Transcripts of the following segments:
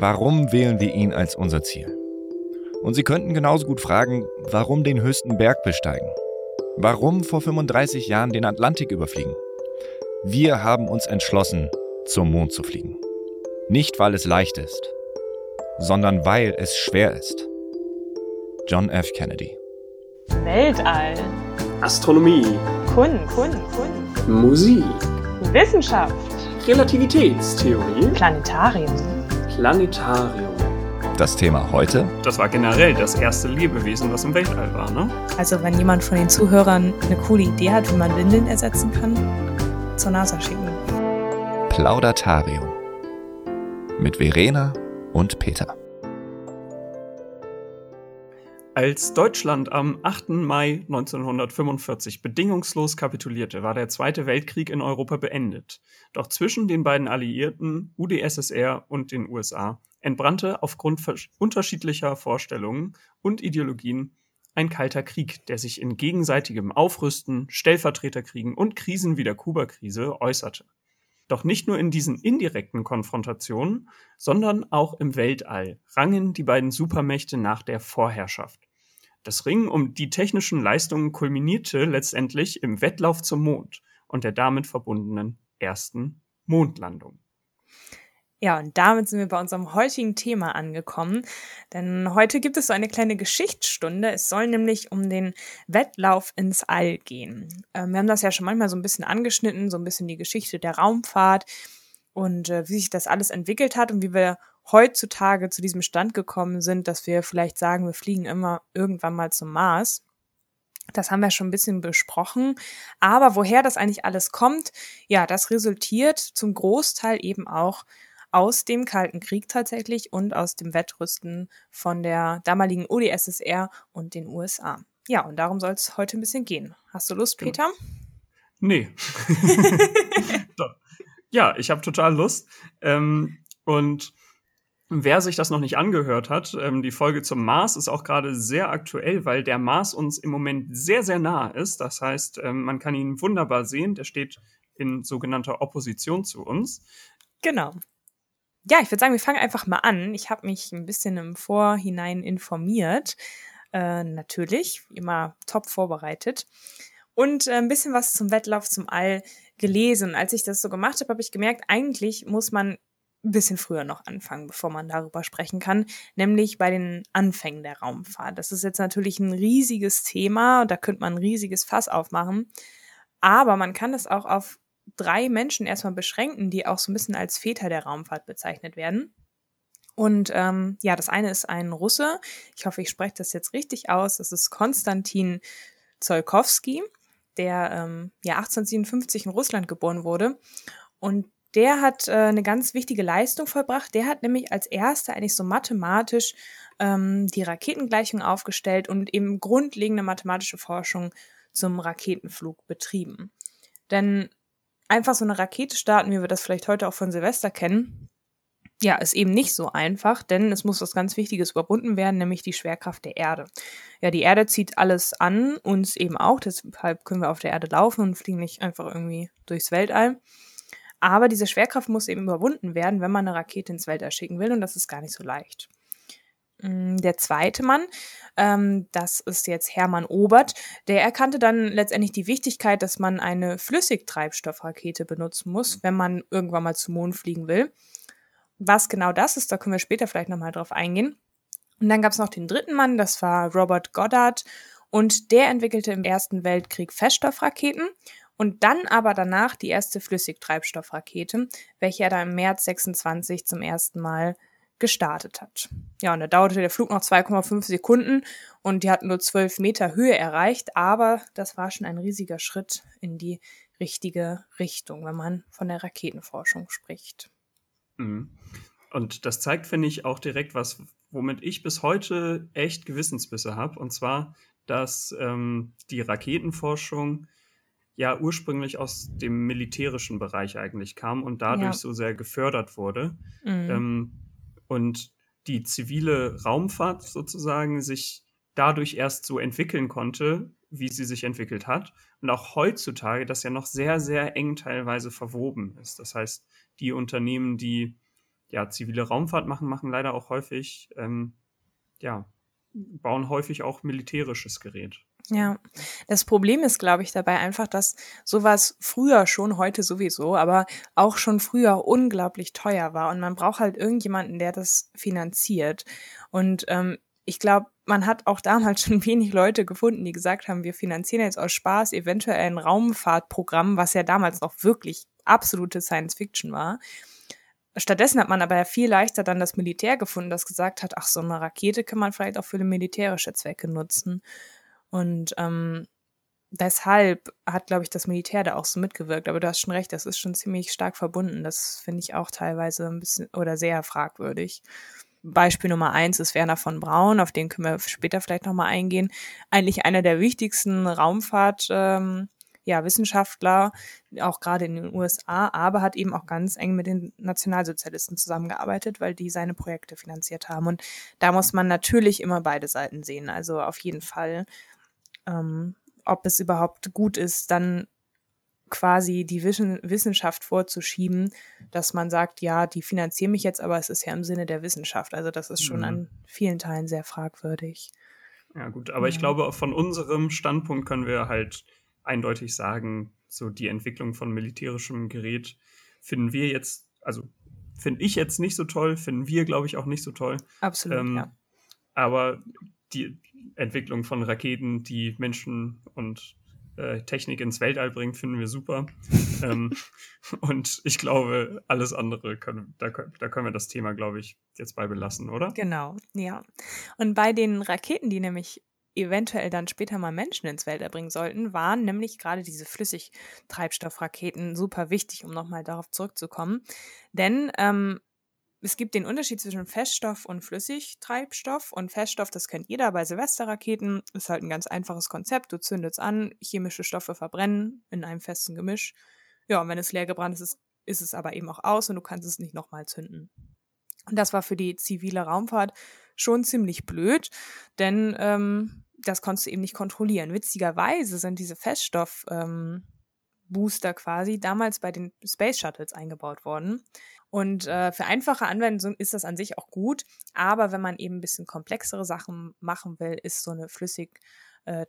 Warum wählen wir ihn als unser Ziel? Und Sie könnten genauso gut fragen, warum den höchsten Berg besteigen? Warum vor 35 Jahren den Atlantik überfliegen? Wir haben uns entschlossen, zum Mond zu fliegen. Nicht, weil es leicht ist, sondern weil es schwer ist. John F. Kennedy. Weltall. Astronomie. Kunst. Kunst. Kunst. Musik. Wissenschaft. Relativitätstheorie. Planetarium. Planetarium. Das Thema heute? Das war generell das erste Lebewesen, was im Weltall war, ne? Also wenn jemand von den Zuhörern eine coole Idee hat, wie man Windeln ersetzen kann, zur NASA schicken. Plaudatarium. Mit Verena und Peter. Als Deutschland am 8. Mai 1945 bedingungslos kapitulierte, war der Zweite Weltkrieg in Europa beendet. Doch zwischen den beiden Alliierten, UdSSR und den USA, entbrannte aufgrund unterschiedlicher Vorstellungen und Ideologien ein kalter Krieg, der sich in gegenseitigem Aufrüsten, Stellvertreterkriegen und Krisen wie der Kuba-Krise äußerte. Doch nicht nur in diesen indirekten Konfrontationen, sondern auch im Weltall rangen die beiden Supermächte nach der Vorherrschaft. Das Ringen um die technischen Leistungen kulminierte letztendlich im Wettlauf zum Mond und der damit verbundenen ersten Mondlandung. Ja, und damit sind wir bei unserem heutigen Thema angekommen. Denn heute gibt es so eine kleine Geschichtsstunde. Es soll nämlich um den Wettlauf ins All gehen. Ähm, wir haben das ja schon manchmal so ein bisschen angeschnitten, so ein bisschen die Geschichte der Raumfahrt und äh, wie sich das alles entwickelt hat und wie wir heutzutage zu diesem Stand gekommen sind, dass wir vielleicht sagen, wir fliegen immer irgendwann mal zum Mars. Das haben wir schon ein bisschen besprochen. Aber woher das eigentlich alles kommt, ja, das resultiert zum Großteil eben auch aus dem Kalten Krieg tatsächlich und aus dem Wettrüsten von der damaligen UdSSR und den USA. Ja, und darum soll es heute ein bisschen gehen. Hast du Lust. Peter? Nee. ja, ich habe total Lust. Ähm, und Wer sich das noch nicht angehört hat, ähm, die Folge zum Mars ist auch gerade sehr aktuell, weil der Mars uns im Moment sehr, sehr nah ist. Das heißt, ähm, man kann ihn wunderbar sehen. Der steht in sogenannter Opposition zu uns. Genau ja, ich würde sagen, wir fangen einfach mal an. Ich habe mich ein bisschen im Vorhinein informiert. Äh, natürlich, immer top vorbereitet. Und äh, ein bisschen was zum Wettlauf zum All gelesen. Als ich das so gemacht habe, habe ich gemerkt, eigentlich muss man ein bisschen früher noch anfangen, bevor man darüber sprechen kann, nämlich bei den Anfängen der Raumfahrt. Das ist jetzt natürlich ein riesiges Thema da könnte man ein riesiges Fass aufmachen. Aber man kann es auch auf drei Menschen erstmal beschränken, die auch so ein bisschen als Väter der Raumfahrt bezeichnet werden. Und ähm, ja, das eine ist ein Russe. Ich hoffe, ich spreche das jetzt richtig aus. Das ist Konstantin Zolkowski, der ähm, ja 1857 in Russland geboren wurde. Und der hat äh, eine ganz wichtige Leistung vollbracht. Der hat nämlich als erster eigentlich so mathematisch ähm, die Raketengleichung aufgestellt und eben grundlegende mathematische Forschung zum Raketenflug betrieben. Denn einfach so eine Rakete starten, wie wir das vielleicht heute auch von Silvester kennen, ja, ist eben nicht so einfach, denn es muss was ganz Wichtiges überwunden werden, nämlich die Schwerkraft der Erde. Ja, die Erde zieht alles an, uns eben auch, deshalb können wir auf der Erde laufen und fliegen nicht einfach irgendwie durchs Weltall. Aber diese Schwerkraft muss eben überwunden werden, wenn man eine Rakete ins Weltall schicken will und das ist gar nicht so leicht. Mm, der zweite Mann, ähm, das ist jetzt Hermann Obert, der erkannte dann letztendlich die Wichtigkeit, dass man eine Flüssigtreibstoffrakete benutzen muss, wenn man irgendwann mal zum Mond fliegen will. Was genau das ist, da können wir später vielleicht nochmal drauf eingehen. Und dann gab es noch den dritten Mann, das war Robert Goddard, und der entwickelte im Ersten Weltkrieg Feststoffraketen und dann aber danach die erste Flüssigtreibstoffrakete, welche er dann im März 26 zum ersten Mal gestartet hat. Ja, und da dauerte der Flug noch 2,5 Sekunden und die hatten nur 12 Meter Höhe erreicht, aber das war schon ein riesiger Schritt in die richtige Richtung, wenn man von der Raketenforschung spricht. Mhm. Und das zeigt, finde ich, auch direkt was, womit ich bis heute echt Gewissensbisse habe, und zwar, dass ähm, die Raketenforschung ja ursprünglich aus dem militärischen Bereich eigentlich kam und dadurch ja. so sehr gefördert wurde. Mhm. Ähm, und die zivile Raumfahrt sozusagen sich dadurch erst so entwickeln konnte, wie sie sich entwickelt hat. Und auch heutzutage das ja noch sehr, sehr eng teilweise verwoben ist. Das heißt, die Unternehmen, die ja, zivile Raumfahrt machen, machen leider auch häufig, ähm, ja, bauen häufig auch militärisches Gerät. Ja, das Problem ist, glaube ich, dabei einfach, dass sowas früher schon, heute sowieso, aber auch schon früher unglaublich teuer war und man braucht halt irgendjemanden, der das finanziert. Und ähm, ich glaube, man hat auch damals schon wenig Leute gefunden, die gesagt haben, wir finanzieren jetzt aus Spaß eventuell ein Raumfahrtprogramm, was ja damals noch wirklich absolute Science Fiction war. Stattdessen hat man aber viel leichter dann das Militär gefunden, das gesagt hat, ach, so eine Rakete kann man vielleicht auch für militärische Zwecke nutzen. Und ähm, deshalb hat, glaube ich, das Militär da auch so mitgewirkt. Aber du hast schon recht, das ist schon ziemlich stark verbunden. Das finde ich auch teilweise ein bisschen oder sehr fragwürdig. Beispiel Nummer eins ist Werner von Braun, auf den können wir später vielleicht nochmal eingehen. Eigentlich einer der wichtigsten Raumfahrt, ähm, ja, Wissenschaftler, auch gerade in den USA, aber hat eben auch ganz eng mit den Nationalsozialisten zusammengearbeitet, weil die seine Projekte finanziert haben. Und da muss man natürlich immer beide Seiten sehen. Also auf jeden Fall ähm, ob es überhaupt gut ist, dann quasi die Wissenschaft vorzuschieben, dass man sagt, ja, die finanzieren mich jetzt, aber es ist ja im Sinne der Wissenschaft. Also das ist schon mhm. an vielen Teilen sehr fragwürdig. Ja gut, aber ja. ich glaube, von unserem Standpunkt können wir halt eindeutig sagen, so die Entwicklung von militärischem Gerät finden wir jetzt, also finde ich jetzt nicht so toll, finden wir, glaube ich, auch nicht so toll. Absolut, ähm, ja. Aber die Entwicklung von Raketen, die Menschen und äh, Technik ins Weltall bringt, finden wir super. ähm, und ich glaube, alles andere können, da, da können wir das Thema, glaube ich, jetzt bei belassen, oder? Genau, ja. Und bei den Raketen, die nämlich eventuell dann später mal Menschen ins Weltall bringen sollten, waren nämlich gerade diese Flüssigtreibstoffraketen super wichtig, um nochmal darauf zurückzukommen. Denn ähm, es gibt den Unterschied zwischen Feststoff und Flüssigtreibstoff. Und Feststoff, das kennt jeder bei Silvesterraketen, ist halt ein ganz einfaches Konzept. Du zündest an, chemische Stoffe verbrennen in einem festen Gemisch. Ja, und wenn es leer gebrannt ist, ist, ist es aber eben auch aus und du kannst es nicht nochmal zünden. Und das war für die zivile Raumfahrt schon ziemlich blöd, denn ähm, das konntest du eben nicht kontrollieren. Witzigerweise sind diese Feststoff- ähm, Booster quasi damals bei den Space Shuttles eingebaut worden. Und äh, für einfache Anwendungen ist das an sich auch gut, aber wenn man eben ein bisschen komplexere Sachen machen will, ist so eine flüssig äh,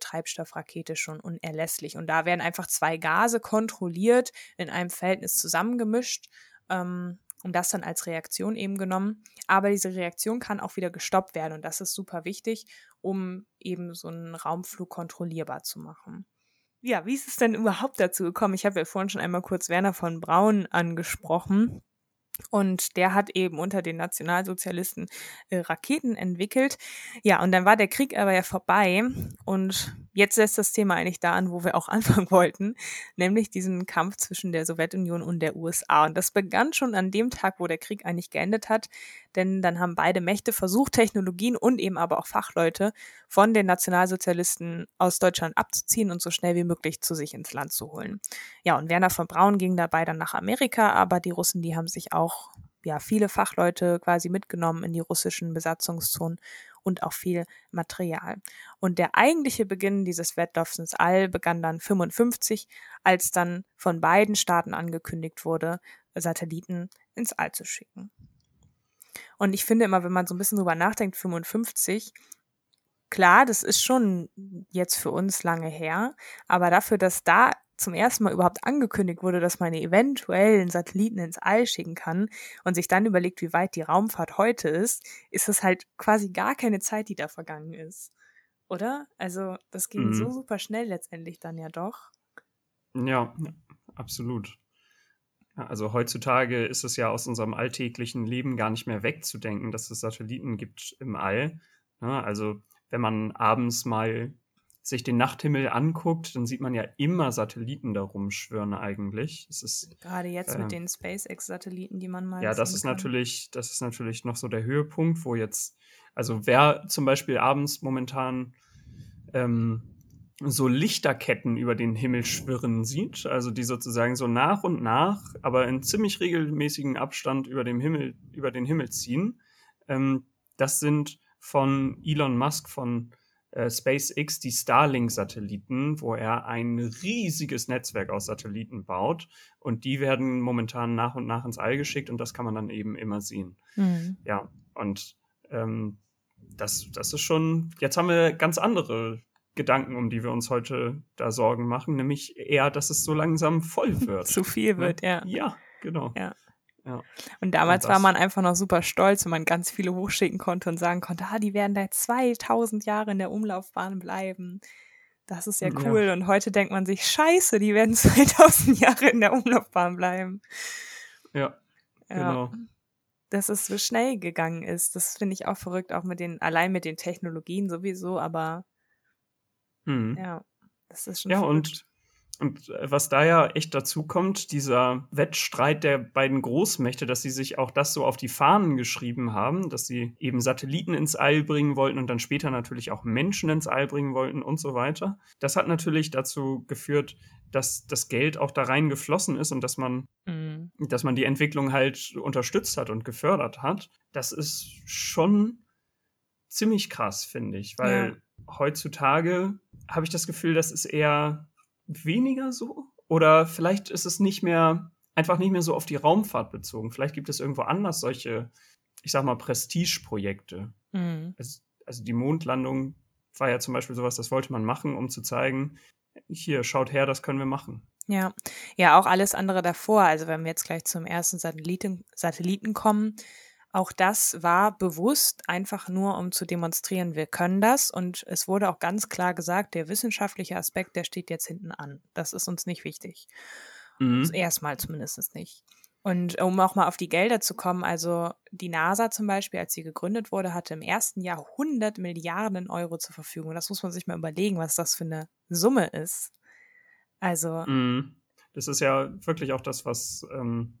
schon unerlässlich. Und da werden einfach zwei Gase kontrolliert, in einem Verhältnis zusammengemischt ähm, und das dann als Reaktion eben genommen. Aber diese Reaktion kann auch wieder gestoppt werden und das ist super wichtig, um eben so einen Raumflug kontrollierbar zu machen. Ja, wie ist es denn überhaupt dazu gekommen? Ich habe ja vorhin schon einmal kurz Werner von Braun angesprochen. Und der hat eben unter den Nationalsozialisten äh, Raketen entwickelt. Ja, und dann war der Krieg aber ja vorbei. Und jetzt setzt das Thema eigentlich da an, wo wir auch anfangen wollten, nämlich diesen Kampf zwischen der Sowjetunion und der USA. Und das begann schon an dem Tag, wo der Krieg eigentlich geendet hat. Denn dann haben beide Mächte versucht, Technologien und eben aber auch Fachleute von den Nationalsozialisten aus Deutschland abzuziehen und so schnell wie möglich zu sich ins Land zu holen. Ja, und Werner von Braun ging dabei dann nach Amerika, aber die Russen, die haben sich auch ja viele Fachleute quasi mitgenommen in die russischen Besatzungszonen und auch viel Material. Und der eigentliche Beginn dieses Wettlaufs ins All begann dann 55, als dann von beiden Staaten angekündigt wurde, Satelliten ins All zu schicken. Und ich finde immer, wenn man so ein bisschen drüber nachdenkt, 55, klar, das ist schon jetzt für uns lange her, aber dafür, dass da zum ersten Mal überhaupt angekündigt wurde, dass man eventuell einen Satelliten ins All schicken kann und sich dann überlegt, wie weit die Raumfahrt heute ist, ist es halt quasi gar keine Zeit, die da vergangen ist. Oder? Also, das ging mhm. so super schnell letztendlich dann ja doch. Ja, absolut. Also heutzutage ist es ja aus unserem alltäglichen Leben gar nicht mehr wegzudenken, dass es Satelliten gibt im All. Also wenn man abends mal sich den Nachthimmel anguckt, dann sieht man ja immer Satelliten da rumschwirren eigentlich. Es ist, Gerade jetzt äh, mit den SpaceX-Satelliten, die man mal. Ja, das ist kann. natürlich, das ist natürlich noch so der Höhepunkt, wo jetzt, also wer zum Beispiel abends momentan ähm, so Lichterketten über den Himmel schwirren sieht, also die sozusagen so nach und nach, aber in ziemlich regelmäßigen Abstand über dem Himmel, über den Himmel ziehen, ähm, das sind von Elon Musk von äh, SpaceX die Starlink-Satelliten, wo er ein riesiges Netzwerk aus Satelliten baut. Und die werden momentan nach und nach ins All geschickt und das kann man dann eben immer sehen. Mhm. Ja, und ähm, das, das ist schon, jetzt haben wir ganz andere Gedanken, um die wir uns heute da Sorgen machen, nämlich eher, dass es so langsam voll wird. Zu viel wird, ja. Ja, genau. Ja. Ja. Und damals Und war man einfach noch super stolz, wenn man ganz viele hochschicken konnte und sagen konnte, ah, die werden da jetzt 2000 Jahre in der Umlaufbahn bleiben. Das ist ja Ja. cool. Und heute denkt man sich, scheiße, die werden 2000 Jahre in der Umlaufbahn bleiben. Ja, Ja. genau. Dass es so schnell gegangen ist, das finde ich auch verrückt, auch mit den, allein mit den Technologien sowieso, aber Hm. ja, das ist schon Ja, verrückt. und, und äh, was da ja echt dazu kommt, dieser Wettstreit der beiden Großmächte, dass sie sich auch das so auf die Fahnen geschrieben haben, dass sie eben Satelliten ins All bringen wollten und dann später natürlich auch Menschen ins All bringen wollten und so weiter. Das hat natürlich dazu geführt, dass das Geld auch da rein geflossen ist und dass man Mhm. dass man die Entwicklung halt unterstützt hat und gefördert hat, das ist schon ziemlich krass, finde ich, weil heutzutage habe ich das Gefühl, das ist eher weniger so oder vielleicht ist es nicht mehr einfach nicht mehr so auf die Raumfahrt bezogen. Vielleicht gibt es irgendwo anders solche, ich sag mal Prestigeprojekte. Mhm. Es, also die Mondlandung war ja zum Beispiel sowas, das wollte man machen, um zu zeigen, hier schaut her, das können wir machen. Ja, ja, auch alles andere davor. Also wenn wir jetzt gleich zum ersten Satelliten, Satelliten kommen, auch das war bewusst einfach nur, um zu demonstrieren, wir können das. Und es wurde auch ganz klar gesagt, der wissenschaftliche Aspekt, der steht jetzt hinten an. Das ist uns nicht wichtig. Mhm. Erstmal zumindest nicht. Und um auch mal auf die Gelder zu kommen, also die NASA zum Beispiel, als sie gegründet wurde, hatte im ersten Jahr 100 Milliarden Euro zur Verfügung. Das muss man sich mal überlegen, was das für eine Summe ist. Also, Mhm. Das ist ja wirklich auch das, was, ähm,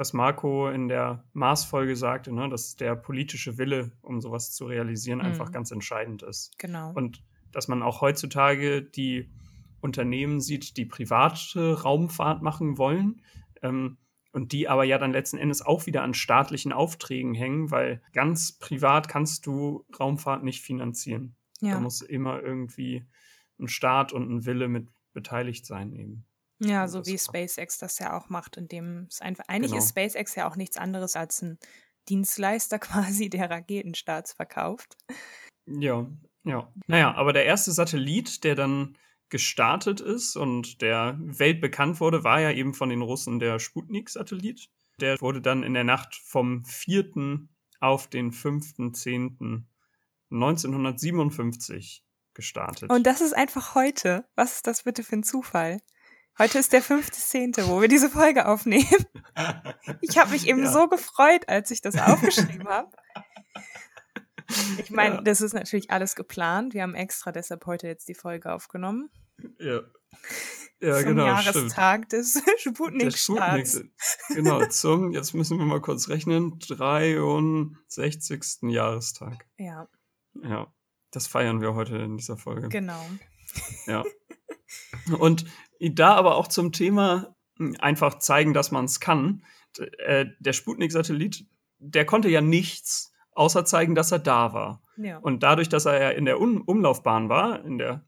was Marco in der Mars-Folge sagte, ne? dass der politische Wille, um sowas zu realisieren, einfach Mhm. ganz entscheidend ist. genau. Und dass man auch heutzutage die Unternehmen sieht, die private Raumfahrt machen wollen ähm, und die aber ja dann letzten Endes auch wieder an staatlichen Aufträgen hängen, weil ganz privat kannst du Raumfahrt nicht finanzieren. Da ja. muss immer irgendwie ein Staat und ein Wille mit beteiligt sein eben. Ja, so wie SpaceX das ja auch macht, indem es einfach, eigentlich Genau. ist SpaceX ja auch nichts anderes als ein Dienstleister quasi, der Raketenstarts verkauft. Ja, ja. Naja, aber der erste Satellit, der dann gestartet ist und der weltbekannt wurde, war ja eben von den Russen der Sputnik-Satellit. Der wurde dann in der Nacht vom 4. auf den 5.10.1957 gestartet. Und das ist einfach heute. Was ist das bitte für ein Zufall? Heute ist der 5.10., wo wir diese Folge aufnehmen. Ich habe mich eben Ja. so gefreut, als ich das aufgeschrieben habe. Ich meine, Ja. das ist natürlich alles geplant. Wir haben extra deshalb heute jetzt die Folge aufgenommen. ja, ja zum genau, stimmt. Jahrestag des Der Sputnik-Starts. Sputnik, genau, zum, jetzt müssen wir mal kurz rechnen, 63. Jahrestag. Ja, Ja, das feiern wir heute in dieser Folge. genau. Ja. Und da aber auch zum Thema hm, einfach zeigen, dass man es kann. Äh, Der Sputnik-Satellit, der konnte ja nichts, außer zeigen, dass er da war. Ja. Und dadurch, dass er ja in der um Umlaufbahn war, in der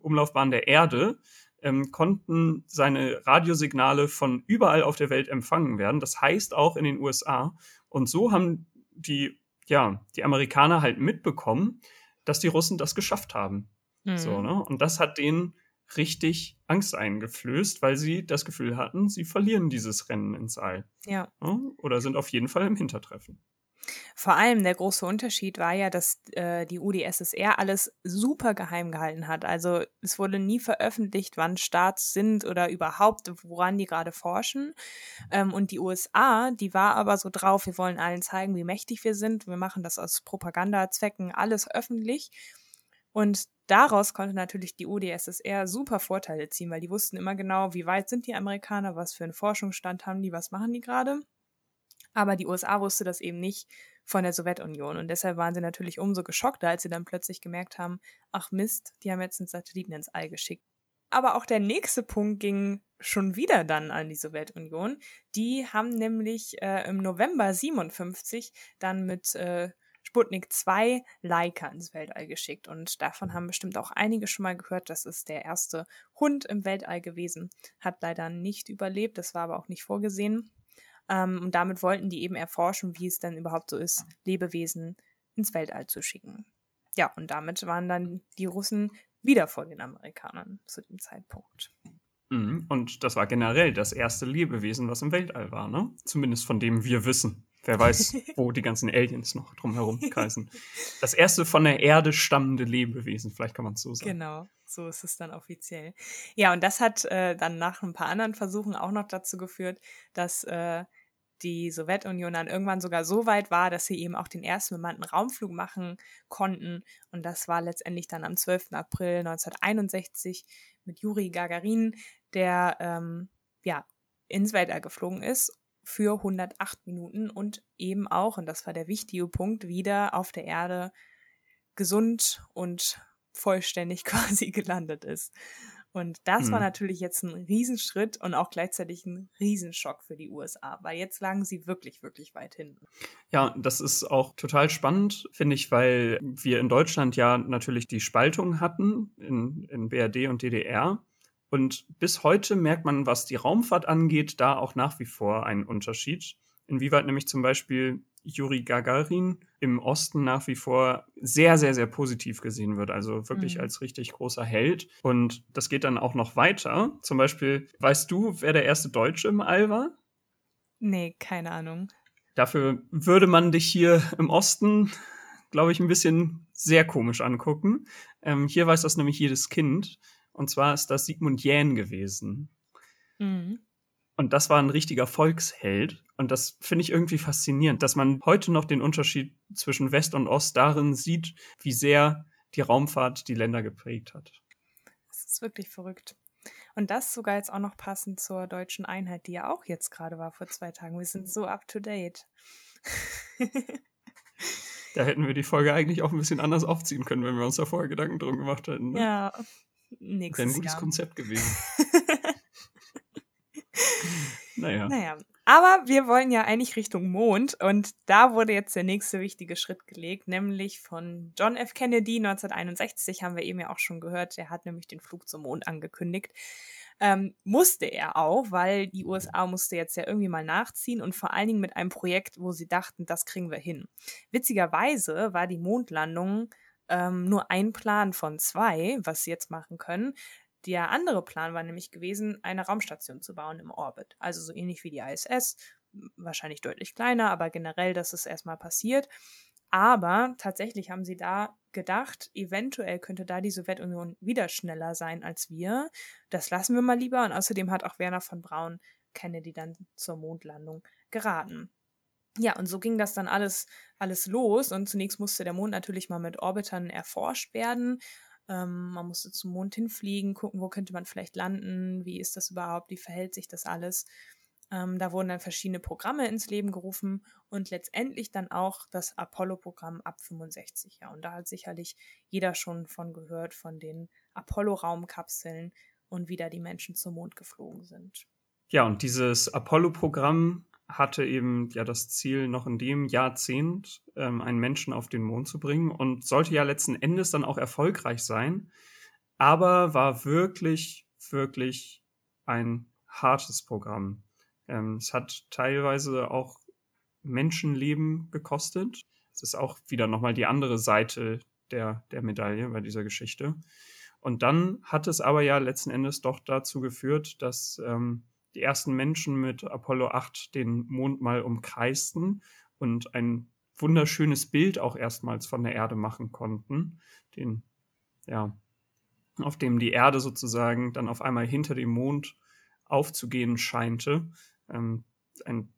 Umlaufbahn der Erde, ähm, konnten seine Radiosignale von überall auf der Welt empfangen werden. Das heißt auch in den USA. Und so haben die, ja, die Amerikaner halt mitbekommen, dass die Russen das geschafft haben. Mhm. So, ne? Und das hat denen richtig Angst eingeflößt, weil sie das Gefühl hatten, sie verlieren dieses Rennen ins All. Ja. Oder sind auf jeden Fall im Hintertreffen. Vor allem der große Unterschied war ja, dass äh, die UdSSR alles super geheim gehalten hat. Also es wurde nie veröffentlicht, wann Starts sind oder überhaupt, woran die gerade forschen. Ähm, und die USA, die war aber so drauf, wir wollen allen zeigen, wie mächtig wir sind. Wir machen das aus Propagandazwecken, alles öffentlich. Und daraus konnte natürlich die UdSSR super Vorteile ziehen, weil die wussten immer genau, wie weit sind die Amerikaner, was für einen Forschungsstand haben die, was machen die gerade. Aber die USA wusste das eben nicht von der Sowjetunion. Und deshalb waren sie natürlich umso geschockter, als sie dann plötzlich gemerkt haben, ach Mist, die haben jetzt einen Satelliten ins All geschickt. Aber auch der nächste Punkt ging schon wieder dann an die Sowjetunion. Die haben nämlich äh, im November 57 dann mit äh, Sputnik 2 Leica ins Weltall geschickt. Und davon haben bestimmt auch einige schon mal gehört. Das ist der erste Hund im Weltall gewesen. Hat leider nicht überlebt, das war aber auch nicht vorgesehen. Ähm, und damit wollten die eben erforschen, wie es denn überhaupt so ist, Lebewesen ins Weltall zu schicken. Ja, und damit waren dann die Russen wieder vor den Amerikanern zu dem Zeitpunkt. Mhm. Und das war generell das erste Lebewesen, was im Weltall war, ne? Zumindest von dem wir wissen. Wer weiß, wo die ganzen Aliens noch drumherum kreisen. Das erste von der Erde stammende Lebewesen, vielleicht kann man es so sagen. Genau, so ist es dann offiziell. Ja, und das hat äh, dann nach ein paar anderen Versuchen auch noch dazu geführt, dass äh, die Sowjetunion dann irgendwann sogar so weit war, dass sie eben auch den ersten bemannten Raumflug machen konnten. Und das war letztendlich dann am 12. April 1961 mit Juri Gagarin, der ähm, ja ins Weltall geflogen ist für 108 Minuten und eben auch, und das war der wichtige Punkt, wieder auf der Erde gesund und vollständig quasi gelandet ist. Und das hm. war natürlich jetzt ein Riesenschritt und auch gleichzeitig ein Riesenschock für die USA, weil jetzt lagen sie wirklich, wirklich weit hinten. Ja, das ist auch total spannend, finde ich, weil wir in Deutschland ja natürlich die Spaltung hatten in, in BRD und DDR. Und bis heute merkt man, was die Raumfahrt angeht, da auch nach wie vor einen Unterschied. Inwieweit nämlich zum Beispiel Juri Gagarin im Osten nach wie vor sehr, sehr, sehr positiv gesehen wird. Also wirklich mhm. als richtig großer Held. Und das geht dann auch noch weiter. Zum Beispiel, weißt du, wer der erste Deutsche im All war? Nee, keine Ahnung. Dafür würde man dich hier im Osten, glaube ich, ein bisschen sehr komisch angucken. Ähm, hier weiß das nämlich jedes Kind. Und zwar ist das Sigmund Jähn gewesen. Mhm. Und das war ein richtiger Volksheld. Und das finde ich irgendwie faszinierend, dass man heute noch den Unterschied zwischen West und Ost darin sieht, wie sehr die Raumfahrt die Länder geprägt hat. Das ist wirklich verrückt. Und das sogar jetzt auch noch passend zur deutschen Einheit, die ja auch jetzt gerade war vor zwei Tagen. Wir sind so up to date. da hätten wir die Folge eigentlich auch ein bisschen anders aufziehen können, wenn wir uns da vorher Gedanken drum gemacht hätten. Ne? Ja, nächstes Wäre ein gutes Jahr. Konzept gewesen. naja. Naja, aber wir wollen ja eigentlich Richtung Mond und da wurde jetzt der nächste wichtige Schritt gelegt, nämlich von John F. Kennedy 1961, haben wir eben ja auch schon gehört, der hat nämlich den Flug zum Mond angekündigt. Ähm, musste er auch, weil die USA musste jetzt ja irgendwie mal nachziehen und vor allen Dingen mit einem Projekt, wo sie dachten, das kriegen wir hin. Witzigerweise war die Mondlandung ähm, nur ein Plan von zwei, was sie jetzt machen können. Der andere Plan war nämlich gewesen, eine Raumstation zu bauen im Orbit. Also so ähnlich wie die ISS, wahrscheinlich deutlich kleiner, aber generell, dass es erstmal passiert. Aber tatsächlich haben sie da gedacht, eventuell könnte da die Sowjetunion wieder schneller sein als wir. Das lassen wir mal lieber. Und außerdem hat auch Werner von Braun Kennedy dann zur Mondlandung geraten. Ja, und so ging das dann alles, alles los. Und zunächst musste der Mond natürlich mal mit Orbitern erforscht werden. Ähm, man musste zum Mond hinfliegen, gucken, wo könnte man vielleicht landen, wie ist das überhaupt, wie verhält sich das alles. Ähm, da wurden dann verschiedene Programme ins Leben gerufen und letztendlich dann auch das Apollo-Programm ab 65. Ja, und da hat sicherlich jeder schon von gehört, von den Apollo-Raumkapseln und wie da die Menschen zum Mond geflogen sind. Ja, und dieses Apollo-Programm hatte eben ja das Ziel, noch in dem Jahrzehnt ähm, einen Menschen auf den Mond zu bringen und sollte ja letzten Endes dann auch erfolgreich sein, aber war wirklich, wirklich ein hartes Programm. Ähm, es hat teilweise auch Menschenleben gekostet. Es ist auch wieder nochmal die andere Seite der, der Medaille bei dieser Geschichte. Und dann hat es aber ja letzten Endes doch dazu geführt, dass ähm, die ersten Menschen mit Apollo 8 den Mond mal umkreisten und ein wunderschönes Bild auch erstmals von der Erde machen konnten, den, ja, auf dem die Erde sozusagen dann auf einmal hinter dem Mond aufzugehen scheinte. Ähm, ein,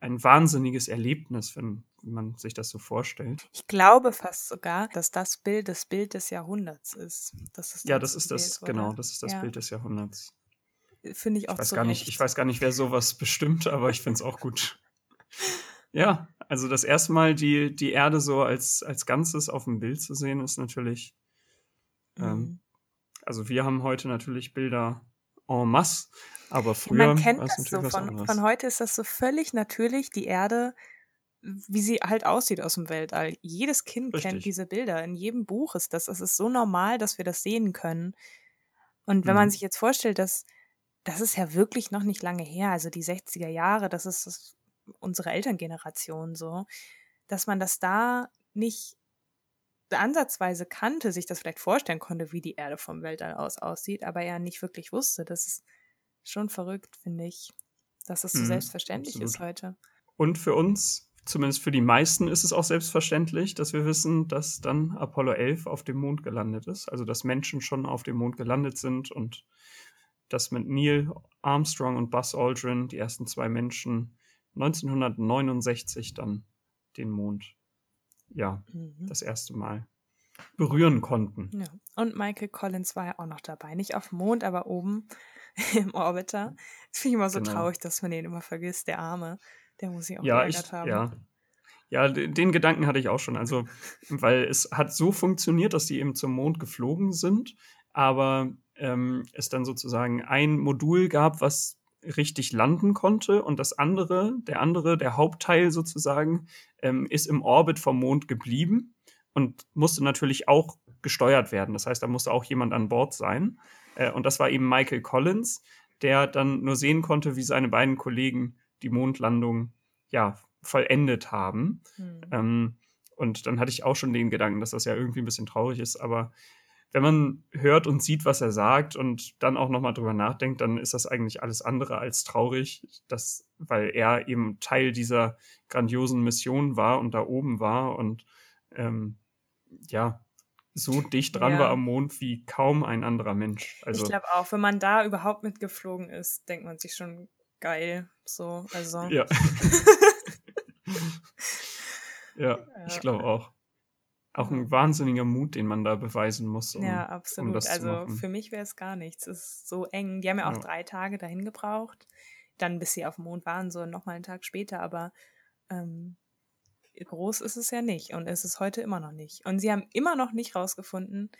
ein wahnsinniges Erlebnis, wenn, wenn man sich das so vorstellt. Ich glaube fast sogar, dass das Bild das Bild des Jahrhunderts ist. Das ist ja, das ist das, Bild, genau, das ist das ja. Bild des Jahrhunderts finde ich auch ich weiß gar nicht, Ich weiß gar nicht, wer sowas bestimmt, aber ich finde es auch gut. Ja, also das erste Mal die, die Erde so als, als Ganzes auf dem Bild zu sehen, ist natürlich. Ähm, mhm. Ähm, also wir haben heute natürlich Bilder en masse, aber früher Man kennt das so. Von, von, heute ist das so völlig natürlich, die Erde wie sie halt aussieht aus dem Weltall. Jedes Kind Richtig. kennt diese Bilder. In jedem Buch ist das. Es ist so normal, dass wir das sehen können. Und wenn man Mhm. sich jetzt vorstellt, dass das ist ja wirklich noch nicht lange her, also die 60er Jahre, das ist das, unsere Elterngeneration so, dass man das da nicht ansatzweise kannte, sich das vielleicht vorstellen konnte, wie die Erde vom Weltall aus aussieht, aber er nicht wirklich wusste. Das ist schon verrückt, finde ich, dass es so Mhm, selbstverständlich ist absolut. heute. Und für uns, zumindest für die meisten, ist es auch selbstverständlich, dass wir wissen, dass dann Apollo 11 auf dem Mond gelandet ist. Also, dass Menschen schon auf dem Mond gelandet sind und dass mit Neil Armstrong und Buzz Aldrin die ersten zwei Menschen 1969 dann den Mond, ja, Mhm. das erste Mal berühren konnten. Ja. Und Michael Collins war ja auch noch dabei. Nicht auf dem Mond, aber oben im Orbiter. Das finde ich immer so Genau. traurig, dass man den immer vergisst, der Arme. Der muss sich auch Ja, ich, haben. ja. Ja, de- den Gedanken hatte ich auch schon. Also, weil es hat so funktioniert, dass die eben zum Mond geflogen sind, aber ähm, es dann sozusagen ein Modul gab, was richtig landen konnte und das andere, der andere, der Hauptteil sozusagen, ähm, ist im Orbit vom Mond geblieben und musste natürlich auch gesteuert werden. Das heißt, da musste auch jemand an Bord sein. Äh, und das war eben Michael Collins, der dann nur sehen konnte, wie seine beiden Kollegen die Mondlandung ja vollendet haben. Hm. Ähm, und dann hatte ich auch schon den Gedanken, dass das ja irgendwie ein bisschen traurig ist. Aber wenn man hört und sieht, was er sagt und dann auch nochmal drüber nachdenkt, dann ist das eigentlich alles andere als traurig, dass, weil er eben Teil dieser grandiosen Mission war und da oben war und ähm, ja, so dicht dran Ja. war am Mond wie kaum ein anderer Mensch. Also ich glaube auch, wenn man da überhaupt mitgeflogen ist, denkt man sich schon geil. So, also. Ja. ja, ich Ja. glaube auch. Auch ein wahnsinniger Mut, den man da beweisen muss. Um, Ja, absolut. das zu also machen. für mich wäre es gar nichts. Es ist so eng. Die haben ja auch Ja. drei Tage dahin gebraucht. Dann, bis sie auf dem Mond waren, so nochmal einen Tag später. Aber ähm, groß ist es ja nicht. Und es ist heute immer noch nicht. Und sie haben immer noch nicht rausgefunden,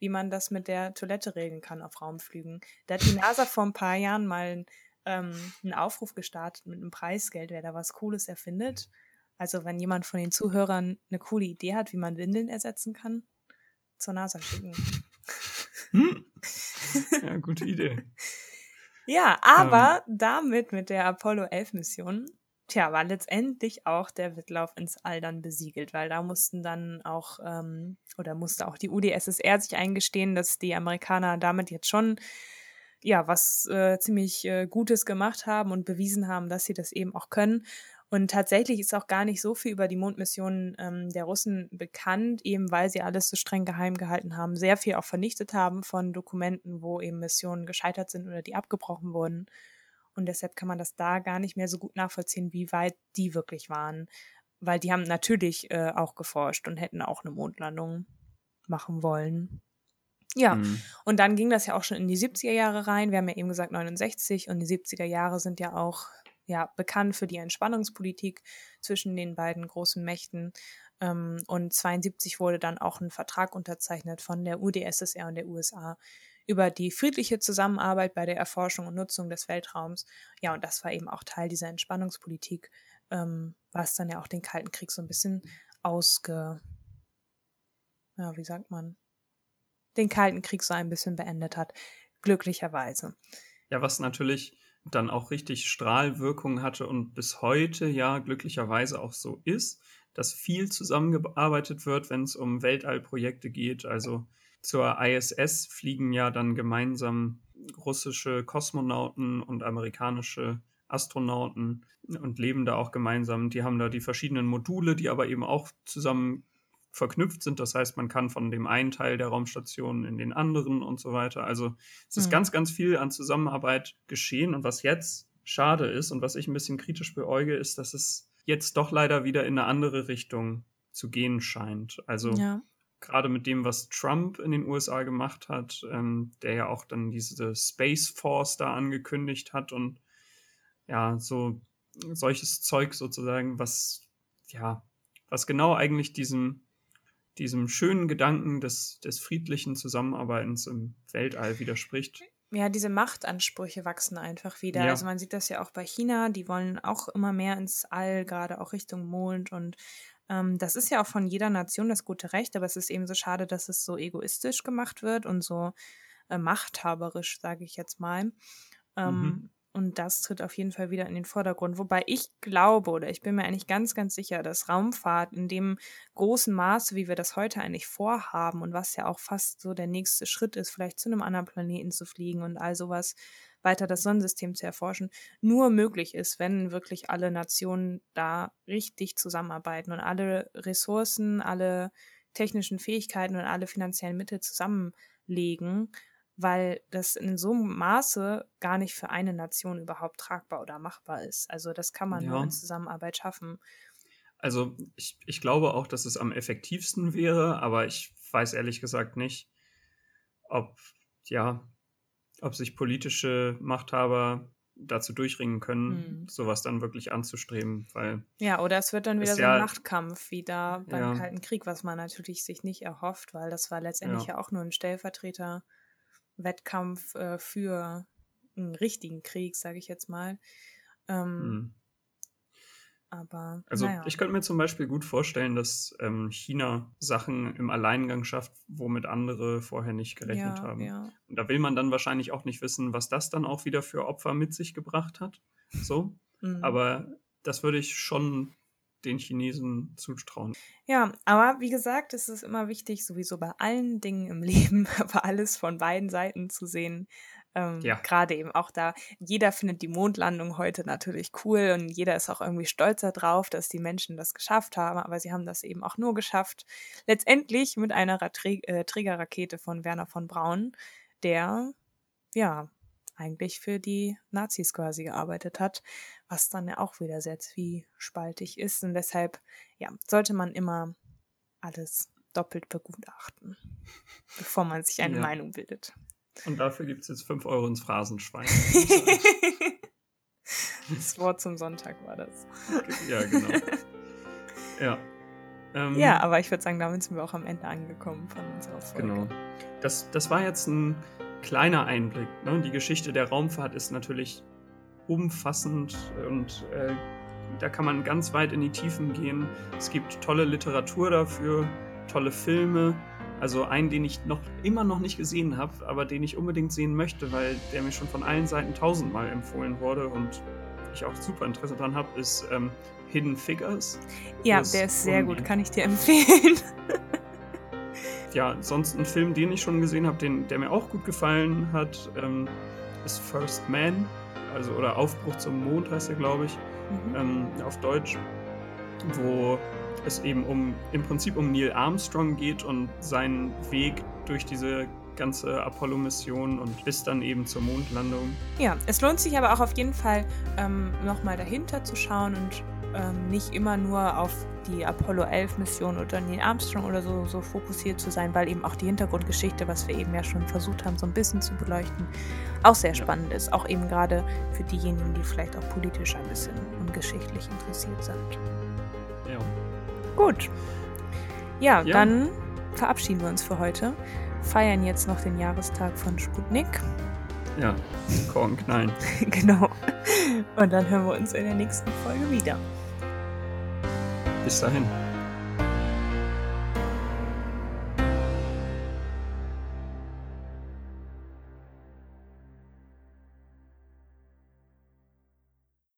wie man das mit der Toilette regeln kann auf Raumflügen. Da hat die NASA vor ein paar Jahren mal ähm, einen Aufruf gestartet mit einem Preisgeld, wer da was Cooles erfindet. Also wenn jemand von den Zuhörern eine coole Idee hat, wie man Windeln ersetzen kann, zur NASA schicken. Hm? Ja, gute Idee. Ja, aber damit mit der Apollo 11 Mission, tja, war letztendlich auch der Wettlauf ins All dann besiegelt, weil da mussten dann auch, ähm, oder musste auch die UdSSR sich eingestehen, dass die Amerikaner damit jetzt schon, ja, was äh, ziemlich äh, Gutes gemacht haben und bewiesen haben, dass sie das eben auch können. Und tatsächlich ist auch gar nicht so viel über die Mondmissionen ähm, der Russen bekannt, eben weil sie alles so streng geheim gehalten haben, sehr viel auch vernichtet haben von Dokumenten, wo eben Missionen gescheitert sind oder die abgebrochen wurden. Und deshalb kann man das da gar nicht mehr so gut nachvollziehen, wie weit die wirklich waren. Weil die haben natürlich äh, auch geforscht und hätten auch eine Mondlandung machen wollen. Ja, Hm. und dann ging das ja auch schon in die 70er Jahre rein. Wir haben ja eben gesagt 69 und die 70er Jahre sind ja auch ja, bekannt für die Entspannungspolitik zwischen den beiden großen Mächten. Ähm, und 72 wurde dann auch ein Vertrag unterzeichnet von der UdSSR und der USA über die friedliche Zusammenarbeit bei der Erforschung und Nutzung des Weltraums. Ja, und das war eben auch Teil dieser Entspannungspolitik, ähm, was dann ja auch den Kalten Krieg so ein bisschen ausge... Ja, wie sagt man? Den Kalten Krieg so ein bisschen beendet hat. Glücklicherweise. Ja, was natürlich dann auch richtig Strahlwirkung hatte und bis heute ja glücklicherweise auch so ist, dass viel zusammengearbeitet wird, wenn es um Weltallprojekte geht. Also zur ISS fliegen ja dann gemeinsam russische Kosmonauten und amerikanische Astronauten und leben da auch gemeinsam. Die haben da die verschiedenen Module, die aber eben auch zusammen verknüpft sind. Das heißt, man kann von dem einen Teil der Raumstation in den anderen und so weiter. Also es ist Mhm. ganz, ganz viel an Zusammenarbeit geschehen. Und was jetzt schade ist und was ich ein bisschen kritisch beäuge, ist, dass es jetzt doch leider wieder in eine andere Richtung zu gehen scheint. Also Ja. gerade mit dem, was Trump in den USA gemacht hat, ähm, der ja auch dann diese Space Force da angekündigt hat und ja, so solches Zeug sozusagen, was ja, was genau eigentlich diesem, diesem schönen Gedanken des, des friedlichen Zusammenarbeitens im Weltall widerspricht. ja, diese Machtansprüche wachsen einfach wieder. Ja. Also man sieht das ja auch bei China, die wollen auch immer mehr ins All, gerade auch Richtung Mond. Und ähm, das ist ja auch von jeder Nation das gute Recht, aber es ist eben so schade, dass es so egoistisch gemacht wird und so äh, machthaberisch, sage ich jetzt mal. Ähm, Mhm. Und das tritt auf jeden Fall wieder in den Vordergrund. Wobei ich glaube oder ich bin mir eigentlich ganz, ganz sicher, dass Raumfahrt in dem großen Maße, wie wir das heute eigentlich vorhaben und was ja auch fast so der nächste Schritt ist, vielleicht zu einem anderen Planeten zu fliegen und all sowas, weiter das Sonnensystem zu erforschen, nur möglich ist, wenn wirklich alle Nationen da richtig zusammenarbeiten und alle Ressourcen, alle technischen Fähigkeiten und alle finanziellen Mittel zusammenlegen, weil das in so einem Maße gar nicht für eine Nation überhaupt tragbar oder machbar ist. Also das kann man nur Ja. in Zusammenarbeit schaffen. Also ich, ich glaube auch, dass es am effektivsten wäre, aber ich weiß ehrlich gesagt nicht, ob, ja, ob sich politische Machthaber dazu durchringen können, Hm. sowas dann wirklich anzustreben, weil Ja, oder es wird dann wieder so ja- ein Machtkampf wie da beim Ja. Kalten Krieg, was man natürlich sich nicht erhofft, weil das war letztendlich Ja. ja, auch nur ein Stellvertreter-Wettkampf äh, für einen richtigen Krieg, sage ich jetzt mal. Ähm, hm. Aber Also naja. ich könnte mir zum Beispiel gut vorstellen, dass ähm, China Sachen im Alleingang schafft, womit andere vorher nicht gerechnet ja, haben. Ja. Und da will man dann wahrscheinlich auch nicht wissen, was das dann auch wieder für Opfer mit sich gebracht hat. So. Mhm. Aber das würde ich schon den Chinesen zutrauen. Ja, aber wie gesagt, es ist immer wichtig, sowieso bei allen Dingen im Leben, aber alles von beiden Seiten zu sehen. Ähm, Ja. Gerade eben auch da, jeder findet die Mondlandung heute natürlich cool und jeder ist auch irgendwie stolz darauf, dass die Menschen das geschafft haben, aber sie haben das eben auch nur geschafft, letztendlich mit einer Trä äh, Trägerrakete von Werner von Braun, der, ja, eigentlich für die Nazis quasi gearbeitet hat, was dann ja auch wieder sehr zwiespaltig ist und deshalb ja, sollte man immer alles doppelt begutachten, bevor man sich eine Ja. Meinung bildet. Und dafür gibt es jetzt 5 Euro ins Phrasenschwein. das Wort zum Sonntag war das. ja, genau. Ja. Ähm, Ja, aber ich würde sagen, damit sind wir auch am Ende angekommen von unserer Folge. Genau. Das, das war jetzt ein kleiner Einblick. Ne? Die Geschichte der Raumfahrt ist natürlich umfassend und äh, da kann man ganz weit in die Tiefen gehen. Es gibt tolle Literatur dafür, tolle Filme. Also einen, den ich noch immer noch nicht gesehen habe, aber den ich unbedingt sehen möchte, weil der mir schon von allen Seiten tausendmal empfohlen wurde und ich auch super Interesse dran habe, ist ähm, Hidden Figures. Ja, Das der ist sehr gut, kann ich dir empfehlen. ja, sonst ein Film, den ich schon gesehen habe, den, der mir auch gut gefallen hat, ähm, ist First Man, also oder Aufbruch zum Mond heißt er, glaube ich, Mhm. ähm, auf Deutsch, wo es eben um im Prinzip um Neil Armstrong geht und seinen Weg durch diese ganze Apollo-Mission und bis dann eben zur Mondlandung. Ja, es lohnt sich aber auch auf jeden Fall, ähm, nochmal dahinter zu schauen und ähm, nicht immer nur auf die Apollo 11 Mission oder Neil Armstrong oder so, so fokussiert zu sein, weil eben auch die Hintergrundgeschichte, was wir eben ja schon versucht haben, so ein bisschen zu beleuchten, auch sehr spannend ist. Auch eben gerade für diejenigen, die vielleicht auch politisch ein bisschen und geschichtlich interessiert sind. Ja. Gut. Ja, Ja. dann verabschieden wir uns für heute. Feiern jetzt noch den Jahrestag von Sputnik. Ja, Korn knallen. genau. Und dann hören wir uns in der nächsten Folge wieder. Bis dahin.